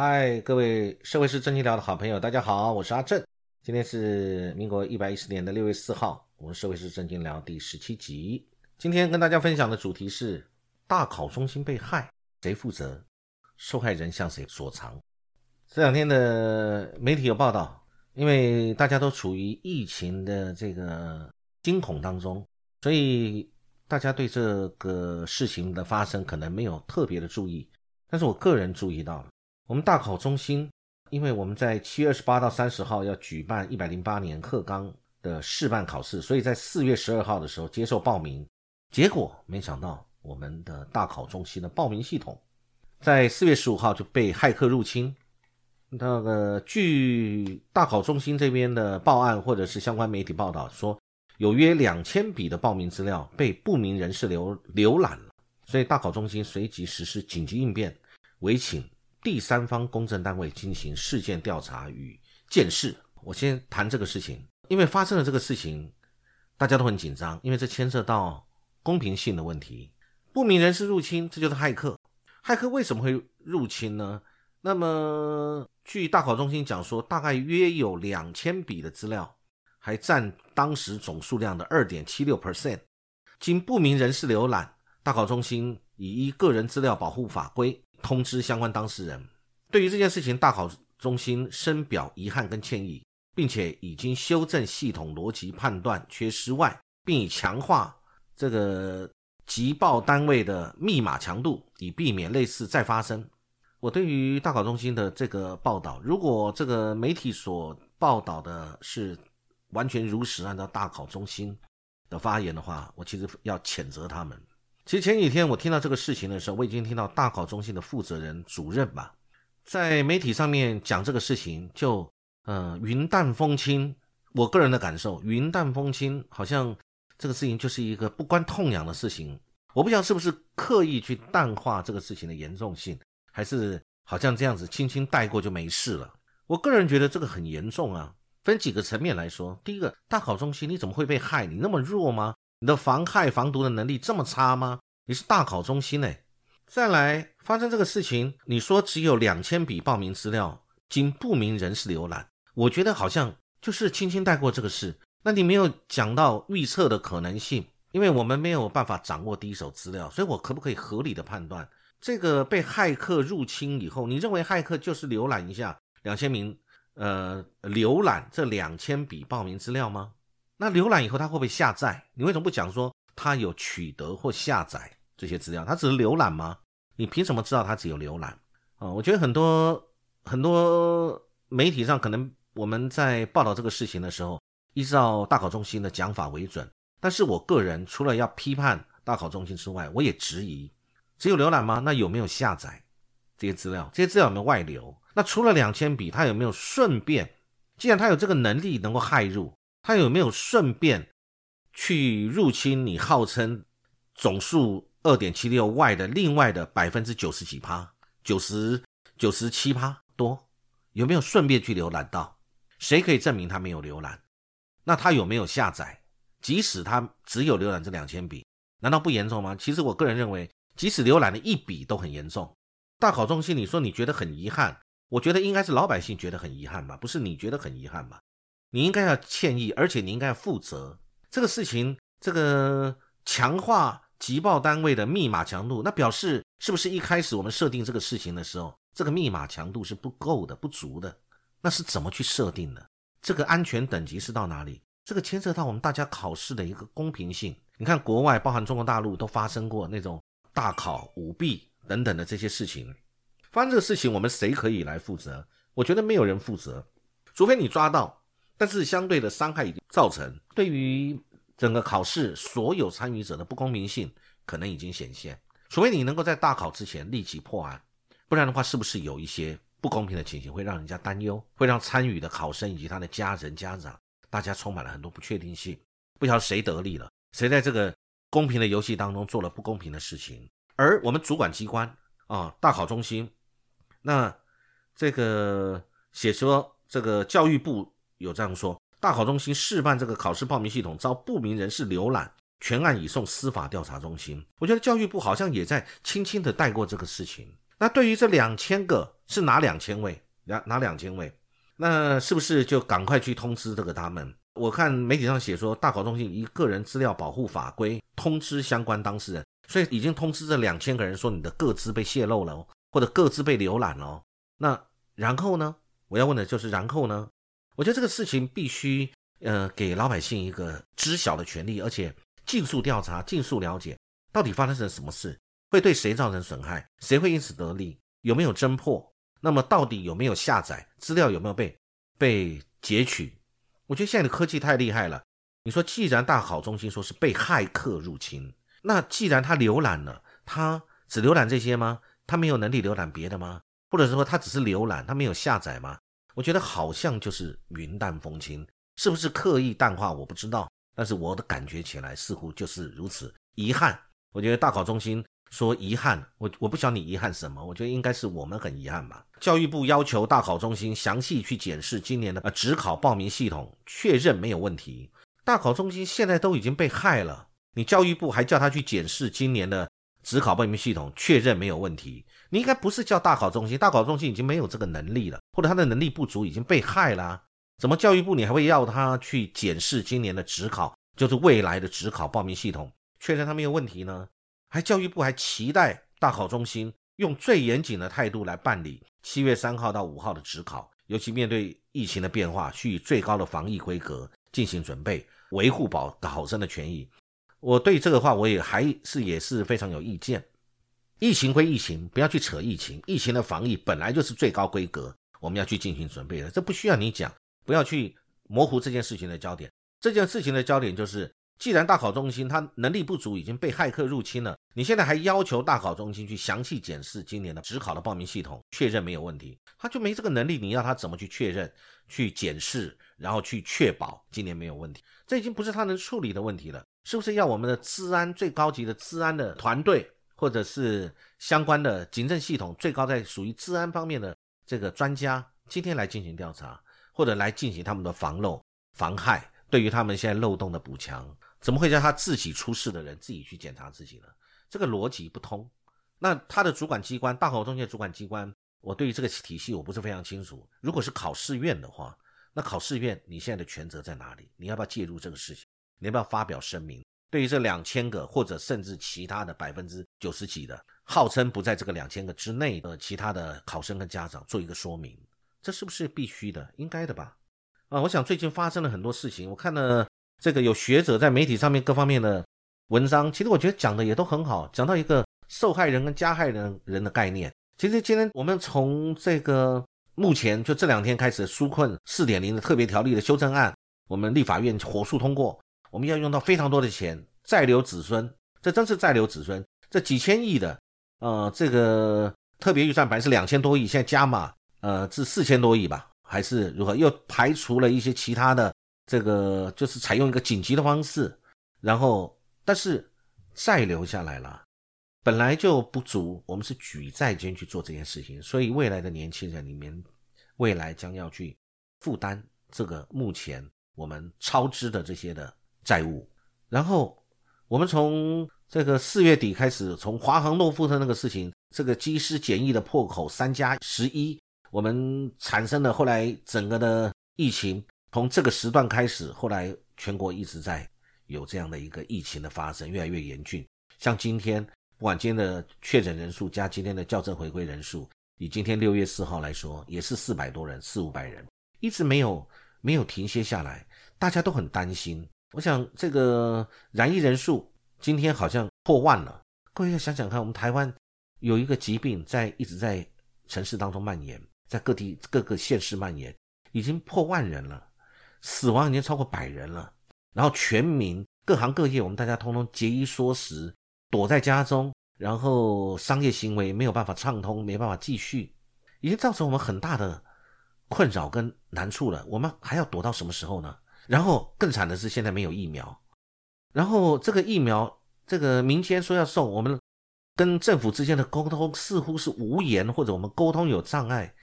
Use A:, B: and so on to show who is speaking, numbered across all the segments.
A: 嗨，各位社会是正经聊的好朋友，大家好，我是阿正。今天是民国一百一十年的六月四号，我们社会是正经聊第十七集。今天跟大家分享的主题是大考中心被害，谁负责？受害人向谁索偿？这两天的媒体有报道，因为大家都处于疫情的这个惊恐当中，所以大家对这个事情的发生可能没有特别的注意。但是我个人注意到了。我们大考中心，因为我们在七月二十八到三十号要举办一百零八年课纲的试办考试，所以在四月十二号的时候接受报名，结果没想到我们的大考中心的报名系统在四月十五号就被骇客入侵。那个据大考中心这边的报案或者是相关媒体报道说，有约两千笔的报名资料被不明人士浏浏览了，所以大考中心随即实施紧急应变，委请。第三方公证单位进行事件调查与鉴识。我先谈这个事情，因为发生了这个事情，大家都很紧张，因为这牵涉到公平性的问题。不明人士入侵，这就是骇客。骇客为什么会入侵呢？那么，据大考中心讲说，大概约有两千笔的资料，还占当时总数量的二点七六 percent。经不明人士浏览，大考中心已依个人资料保护法规。通知相关当事人，对于这件事情，大考中心深表遗憾跟歉意，并且已经修正系统逻辑判断缺失外，并已强化这个急报单位的密码强度，以避免类似再发生。我对于大考中心的这个报道，如果这个媒体所报道的是完全如实按照大考中心的发言的话，我其实要谴责他们。其实前几天我听到这个事情的时候，我已经听到大考中心的负责人主任吧，在媒体上面讲这个事情，就呃云淡风轻。我个人的感受，云淡风轻，好像这个事情就是一个不关痛痒的事情。我不晓得是不是刻意去淡化这个事情的严重性，还是好像这样子轻轻带过就没事了。我个人觉得这个很严重啊，分几个层面来说。第一个，大考中心你怎么会被害？你那么弱吗？你的防害防毒的能力这么差吗？你是大考中心呢？再来发生这个事情，你说只有两千笔报名资料经不明人士浏览，我觉得好像就是轻轻带过这个事。那你没有讲到预测的可能性，因为我们没有办法掌握第一手资料，所以我可不可以合理的判断，这个被骇客入侵以后，你认为骇客就是浏览一下两千名呃浏览这两千笔报名资料吗？那浏览以后，他会不会下载？你为什么不讲说他有取得或下载这些资料？他只是浏览吗？你凭什么知道他只有浏览？啊，我觉得很多很多媒体上可能我们在报道这个事情的时候，依照大考中心的讲法为准。但是我个人除了要批判大考中心之外，我也质疑：只有浏览吗？那有没有下载这些资料？这些资料有没有外流？那除了两千笔，他有没有顺便？既然他有这个能力能够骇入？他有没有顺便去入侵你号称总数二点七六 Y 的另外的百分之九十几趴、九十九十七趴多？有没有顺便去浏览到？谁可以证明他没有浏览？那他有没有下载？即使他只有浏览这两千笔，难道不严重吗？其实我个人认为，即使浏览了一笔都很严重。大考中心，你说你觉得很遗憾，我觉得应该是老百姓觉得很遗憾吧？不是你觉得很遗憾吧？你应该要歉意，而且你应该要负责这个事情。这个强化急报单位的密码强度，那表示是不是一开始我们设定这个事情的时候，这个密码强度是不够的、不足的？那是怎么去设定的？这个安全等级是到哪里？这个牵涉到我们大家考试的一个公平性。你看，国外包含中国大陆都发生过那种大考舞弊等等的这些事情。发生这个事情，我们谁可以来负责？我觉得没有人负责，除非你抓到。但是相对的伤害已经造成，对于整个考试所有参与者的不公平性可能已经显现。除非你能够在大考之前立即破案，不然的话，是不是有一些不公平的情形会让人家担忧，会让参与的考生以及他的家人、家长，大家充满了很多不确定性，不晓得谁得利了，谁在这个公平的游戏当中做了不公平的事情。而我们主管机关啊，大考中心，那这个写说这个教育部。有这样说，大考中心试办这个考试报名系统遭不明人士浏览，全案已送司法调查中心。我觉得教育部好像也在轻轻的带过这个事情。那对于这两千个是哪两千位？哪哪两千位？那是不是就赶快去通知这个他们？我看媒体上写说，大考中心以个人资料保护法规通知相关当事人，所以已经通知这两千个人说你的个资被泄露了，或者个资被浏览了。那然后呢？我要问的就是然后呢？我觉得这个事情必须呃给老百姓一个知晓的权利，而且尽速调查、尽速了解到底发生了什么事，会对谁造成损害，谁会因此得利，有没有侦破？那么到底有没有下载资料？有没有被被截取？我觉得现在的科技太厉害了。你说，既然大考中心说是被骇客入侵，那既然他浏览了，他只浏览这些吗？他没有能力浏览别的吗？或者说他只是浏览，他没有下载吗？我觉得好像就是云淡风轻，是不是刻意淡化？我不知道，但是我的感觉起来似乎就是如此。遗憾，我觉得大考中心。说遗憾，我我不晓得你遗憾什么，我觉得应该是我们很遗憾吧。教育部要求大考中心详细去检视今年的呃职考报名系统，确认没有问题。大考中心现在都已经被害了，你教育部还叫他去检视今年的职考报名系统，确认没有问题？你应该不是叫大考中心，大考中心已经没有这个能力了，或者他的能力不足，已经被害啦。怎么教育部你还会要他去检视今年的职考，就是未来的职考报名系统，确认他没有问题呢？还教育部还期待大考中心用最严谨的态度来办理七月三号到五号的职考，尤其面对疫情的变化，需以最高的防疫规格进行准备，维护保考生的权益。我对这个话我也还是也是非常有意见。疫情归疫情，不要去扯疫情，疫情的防疫本来就是最高规格，我们要去进行准备的，这不需要你讲，不要去模糊这件事情的焦点。这件事情的焦点就是。既然大考中心它能力不足，已经被骇客入侵了，你现在还要求大考中心去详细检视今年的职考的报名系统，确认没有问题，他就没这个能力，你要他怎么去确认、去检视，然后去确保今年没有问题？这已经不是他能处理的问题了，是不是要我们的治安最高级的治安的团队，或者是相关的警政系统最高在属于治安方面的这个专家，今天来进行调查，或者来进行他们的防漏、防害，对于他们现在漏洞的补强？怎么会叫他自己出事的人自己去检查自己呢？这个逻辑不通。那他的主管机关，大考中心主管机关，我对于这个体系我不是非常清楚。如果是考试院的话，那考试院你现在的权责在哪里？你要不要介入这个事情？你要不要发表声明？对于这两千个或者甚至其他的百分之九十几的号称不在这个两千个之内的其他的考生跟家长做一个说明，这是不是必须的？应该的吧？啊，我想最近发生了很多事情，我看了。这个有学者在媒体上面各方面的文章，其实我觉得讲的也都很好，讲到一个受害人跟加害人人的概念。其实今天我们从这个目前就这两天开始纾困四点零的特别条例的修正案，我们立法院火速通过，我们要用到非常多的钱，再留子孙，这真是再留子孙。这几千亿的，呃，这个特别预算本来是两千多亿，现在加码，呃，是四千多亿吧，还是如何？又排除了一些其他的。这个就是采用一个紧急的方式，然后但是再留下来了，本来就不足，我们是举债间去做这件事情，所以未来的年轻人里面，未来将要去负担这个目前我们超支的这些的债务。然后我们从这个四月底开始，从华航诺富特那个事情，这个机师检疫的破口三加十一，我们产生了后来整个的疫情。从这个时段开始，后来全国一直在有这样的一个疫情的发生，越来越严峻。像今天，不管今天的确诊人数加今天的校正回归人数，以今天六月四号来说，也是四百多人，四五百人，一直没有没有停歇下来，大家都很担心。我想这个染疫人数今天好像破万了。各位要想想看，我们台湾有一个疾病在一直在城市当中蔓延，在各地各个县市蔓延，已经破万人了。死亡已经超过百人了，然后全民各行各业，我们大家通通节衣缩食，躲在家中，然后商业行为没有办法畅通，没办法继续，已经造成我们很大的困扰跟难处了。我们还要躲到什么时候呢？然后更惨的是现在没有疫苗，然后这个疫苗，这个民间说要送，我们跟政府之间的沟通似乎是无言，或者我们沟通有障碍。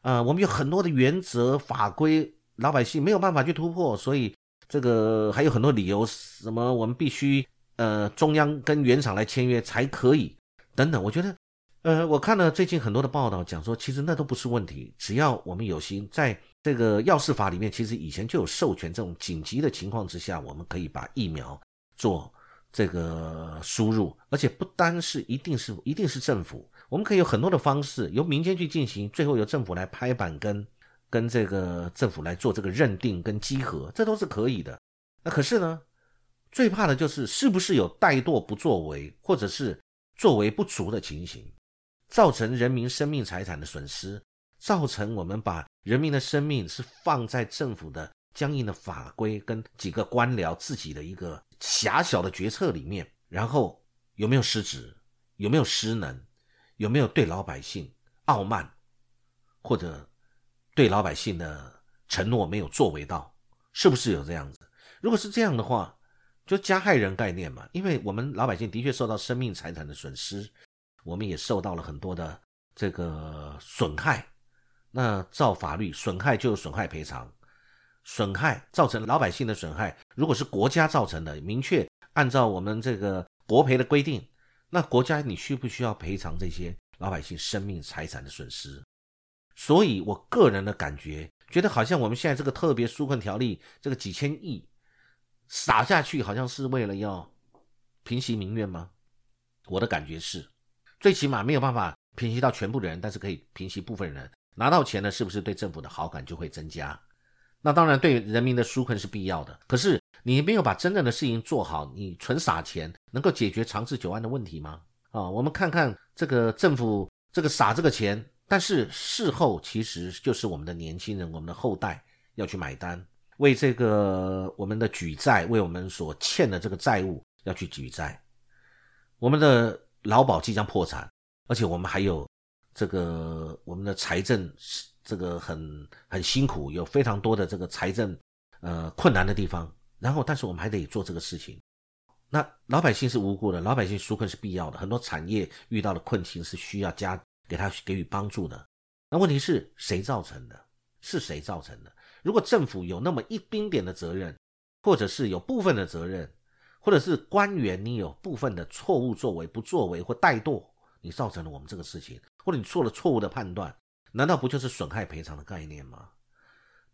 A: 呃，我们有很多的原则法规。老百姓没有办法去突破，所以这个还有很多理由，什么我们必须呃中央跟原厂来签约才可以等等。我觉得，呃，我看了最近很多的报道，讲说其实那都不是问题，只要我们有心，在这个药事法里面，其实以前就有授权，这种紧急的情况之下，我们可以把疫苗做这个输入，而且不单是一定是一定是政府，我们可以有很多的方式，由民间去进行，最后由政府来拍板，跟跟这个政府来做这个认定跟稽核，这都是可以的。那可是呢，最怕的就是是不是有怠惰不作为，或者是作为不足的情形。造成人民生命财产的损失，造成我们把人民的生命是放在政府的僵硬的法规跟几个官僚自己的一个狭小的决策里面，然后有没有失职，有没有失能，有没有对老百姓傲慢，或者对老百姓的承诺没有作为到，是不是有这样子？如果是这样的话，就加害人概念嘛，因为我们老百姓的确受到生命财产的损失。我们也受到了很多的这个损害，那照法律，损害就有损害赔偿，损害造成老百姓的损害，如果是国家造成的，明确按照我们这个国赔的规定，那国家你需不需要赔偿这些老百姓生命财产的损失？所以我个人的感觉，觉得好像我们现在这个特别纾困条例，这个几千亿撒下去，好像是为了要平息民怨吗？我的感觉是。最起码没有办法平息到全部的人，但是可以平息部分人拿到钱呢，是不是对政府的好感就会增加？那当然对人民的纾困是必要的。可是你没有把真正的事情做好，你纯撒钱能够解决长治久安的问题吗？啊，我们看看这个政府这个撒这个钱，但是事后其实就是我们的年轻人、我们的后代要去买单，为这个我们的举债，为我们所欠的这个债务要去举债，我们的。劳保即将破产，而且我们还有这个我们的财政这个很很辛苦，有非常多的这个财政呃困难的地方。然后，但是我们还得做这个事情。那老百姓是无辜的，老百姓纾困是必要的。很多产业遇到的困境是需要加给他给予帮助的。那问题是谁造成的？是谁造成的？如果政府有那么一丁点的责任，或者是有部分的责任。或者是官员，你有部分的错误作为、不作为或怠惰，你造成了我们这个事情，或者你做了错误的判断，难道不就是损害赔偿的概念吗？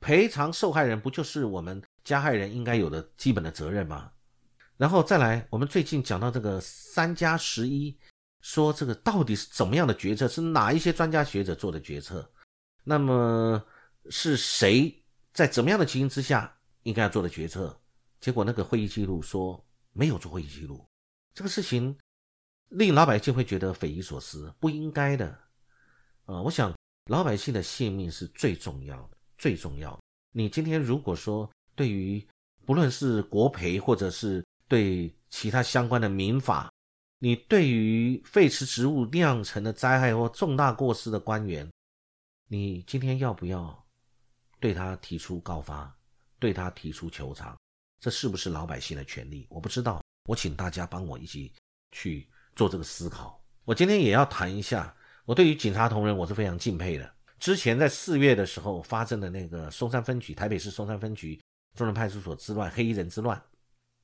A: 赔偿受害人不就是我们加害人应该有的基本的责任吗？然后再来，我们最近讲到这个三加十一，说这个到底是怎么样的决策？是哪一些专家学者做的决策？那么是谁在怎么样的情形之下应该要做的决策？结果那个会议记录说。没有做会议记录，这个事情令老百姓会觉得匪夷所思，不应该的。呃，我想老百姓的性命是最重要的，最重要的。你今天如果说对于不论是国赔或者是对其他相关的民法，你对于废弛植物酿成的灾害或重大过失的官员，你今天要不要对他提出告发，对他提出求偿？这是不是老百姓的权利？我不知道，我请大家帮我一起去做这个思考。我今天也要谈一下，我对于警察同仁我是非常敬佩的。之前在四月的时候发生的那个松山分局，台北市松山分局中人派出所之乱，黑衣人之乱，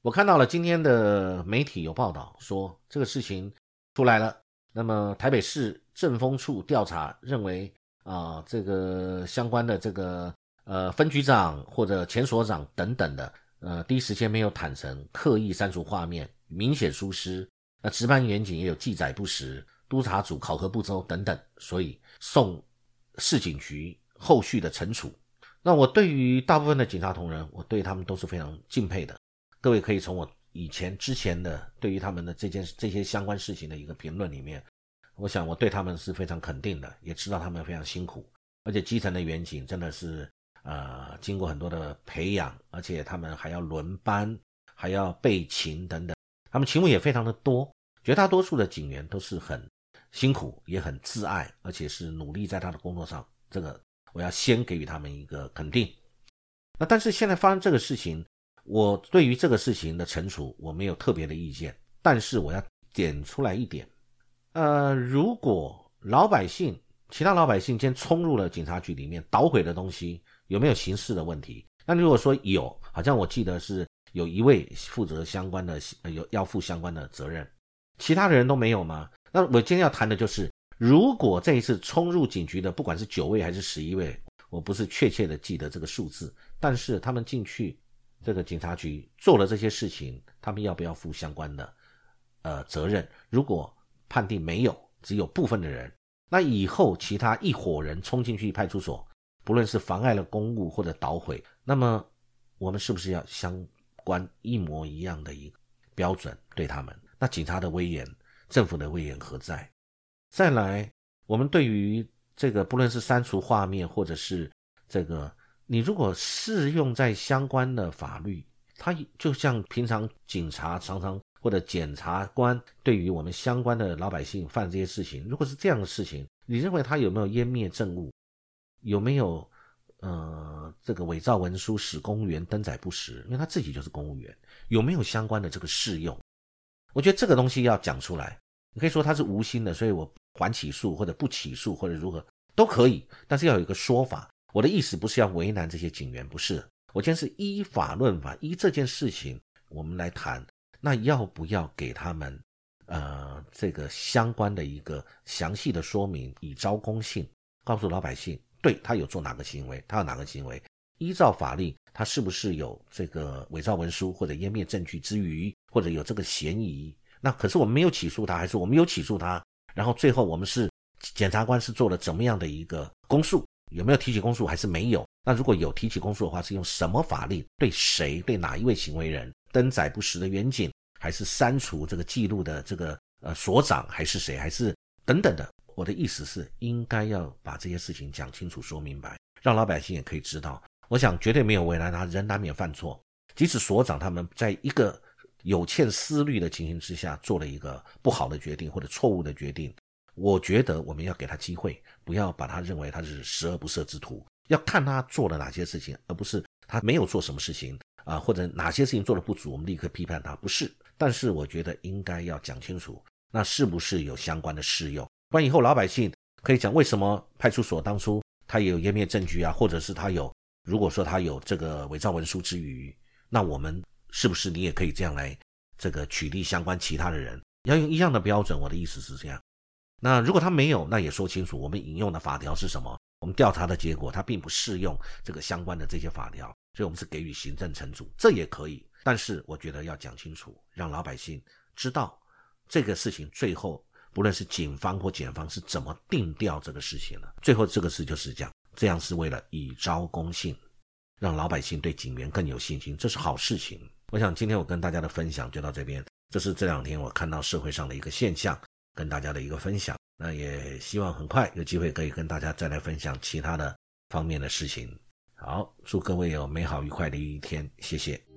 A: 我看到了今天的媒体有报道说这个事情出来了。那么台北市政风处调查认为啊，这个相关的这个呃分局长或者前所长等等的。呃，第一时间没有坦诚，刻意删除画面，明显疏失。那值班员警也有记载不实，督察组考核不周等等，所以送市警局后续的惩处。那我对于大部分的警察同仁，我对他们都是非常敬佩的。各位可以从我以前之前的对于他们的这件这些相关事情的一个评论里面，我想我对他们是非常肯定的，也知道他们非常辛苦，而且基层的员警真的是。呃，经过很多的培养，而且他们还要轮班，还要备勤等等，他们题目也非常的多。绝大多数的警员都是很辛苦，也很自爱，而且是努力在他的工作上。这个我要先给予他们一个肯定。那但是现在发生这个事情，我对于这个事情的惩处我没有特别的意见，但是我要点出来一点，呃，如果老百姓，其他老百姓先冲入了警察局里面捣毁的东西。有没有刑事的问题？那如果说有，好像我记得是有一位负责相关的，有要负相关的责任，其他的人都没有吗？那我今天要谈的就是，如果这一次冲入警局的，不管是九位还是十一位，我不是确切的记得这个数字，但是他们进去这个警察局做了这些事情，他们要不要负相关的呃责任？如果判定没有，只有部分的人，那以后其他一伙人冲进去派出所，不论是妨碍了公务或者捣毁，那么我们是不是要相关一模一样的一个标准对他们？那警察的威严，政府的威严何在？再来，我们对于这个不论是删除画面，或者是这个，你如果适用在相关的法律，它就像平常警察常常。或者检察官对于我们相关的老百姓犯这些事情，如果是这样的事情，你认为他有没有湮灭证物，有没有呃这个伪造文书使公务员登载不实？因为他自己就是公务员，有没有相关的这个适用？我觉得这个东西要讲出来。你可以说他是无心的，所以我还起诉或者不起诉或者如何都可以，但是要有一个说法。我的意思不是要为难这些警员，不是。我今天是依法论法，依这件事情我们来谈。那要不要给他们，呃，这个相关的一个详细的说明，以招公信，告诉老百姓，对他有做哪个行为，他有哪个行为，依照法令，他是不是有这个伪造文书或者湮灭证据之余，或者有这个嫌疑？那可是我们没有起诉他，还是我们有起诉他？然后最后我们是检察官是做了怎么样的一个公诉？有没有提起公诉，还是没有？那如果有提起公诉的话，是用什么法令？对谁？对哪一位行为人？登载不实的远景，还是删除这个记录的这个呃所长，还是谁，还是等等的？我的意思是，应该要把这些事情讲清楚、说明白，让老百姓也可以知道。我想绝对没有为难他，人难免犯错。即使所长他们在一个有欠思虑的情形之下，做了一个不好的决定或者错误的决定，我觉得我们要给他机会，不要把他认为他是十恶不赦之徒，要看他做了哪些事情，而不是他没有做什么事情。啊，或者哪些事情做的不足，我们立刻批判他，不是。但是我觉得应该要讲清楚，那是不是有相关的适用？不然以后老百姓可以讲，为什么派出所当初他也有湮灭证据啊，或者是他有，如果说他有这个伪造文书之余，那我们是不是你也可以这样来这个取缔相关其他的人？要用一样的标准。我的意思是这样。那如果他没有，那也说清楚，我们引用的法条是什么？我们调查的结果，他并不适用这个相关的这些法条。所以，我们是给予行政惩处，这也可以。但是，我觉得要讲清楚，让老百姓知道这个事情最后，不论是警方或检方是怎么定调这个事情的。最后，这个事就是讲，这样是为了以招公信，让老百姓对警员更有信心，这是好事情。我想，今天我跟大家的分享就到这边。这是这两天我看到社会上的一个现象，跟大家的一个分享。那也希望很快有机会可以跟大家再来分享其他的方面的事情。好，祝各位有美好愉快的一天，谢谢。